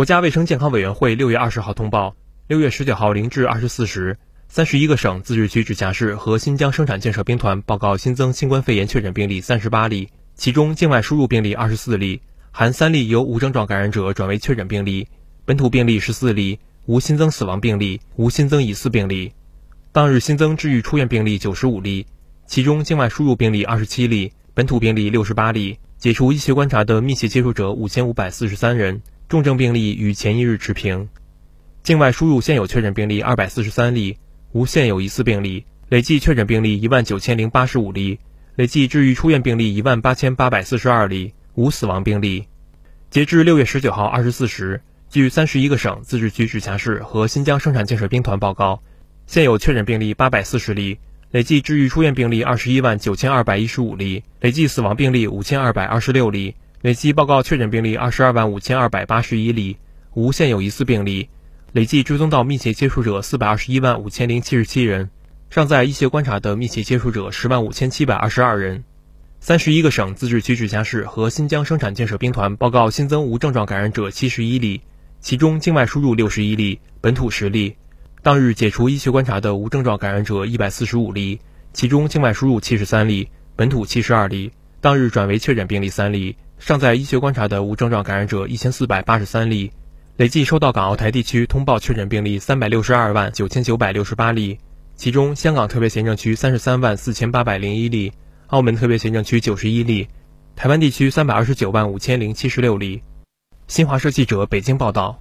国家卫生健康委员会六月二十号通报，六月十九号零至二十四时，三十一个省、自治区、直辖市和新疆生产建设兵团报告新增新冠肺炎确诊病例三十八例，其中境外输入病例二十四例，含三例由无症状感染者转为确诊病例，本土病例十四例，无新增死亡病例，无新增疑似病例。当日新增治愈出院病例九十五例，其中境外输入病例二十七例，本土病例六十八例，解除医学观察的密切接触者五千五百四十三人。重症病例与前一日持平，境外输入现有确诊病例二百四十三例，无现有疑似病例，累计确诊病例一万九千零八十五例，累计治愈出院病例一万八千八百四十二例，无死亡病例。截至六月十九号二十四时，据三十一个省、自治区、直辖市和新疆生产建设兵团报告，现有确诊病例八百四十例，累计治愈出院病例二十一万九千二百一十五例，累计死亡病例五千二百二十六例。累计报告确诊病例二十二万五千二百八十一例，无现有疑似病例。累计追踪到密切接触者四百二十一万五千零七十七人，尚在医学观察的密切接触者十万五千七百二十二人。三十一个省、自治区、直辖市和新疆生产建设兵团报告新增无症状感染者七十一例，其中境外输入六十一例，本土十例。当日解除医学观察的无症状感染者一百四十五例，其中境外输入七十三例，本土七十二例。当日转为确诊病例三例。尚在医学观察的无症状感染者一千四百八十三例，累计收到港澳台地区通报确诊病例三百六十二万九千九百六十八例，其中香港特别行政区三十三万四千八百零一例，澳门特别行政区九十一例，台湾地区三百二十九万五千零七十六例。新华社记者北京报道。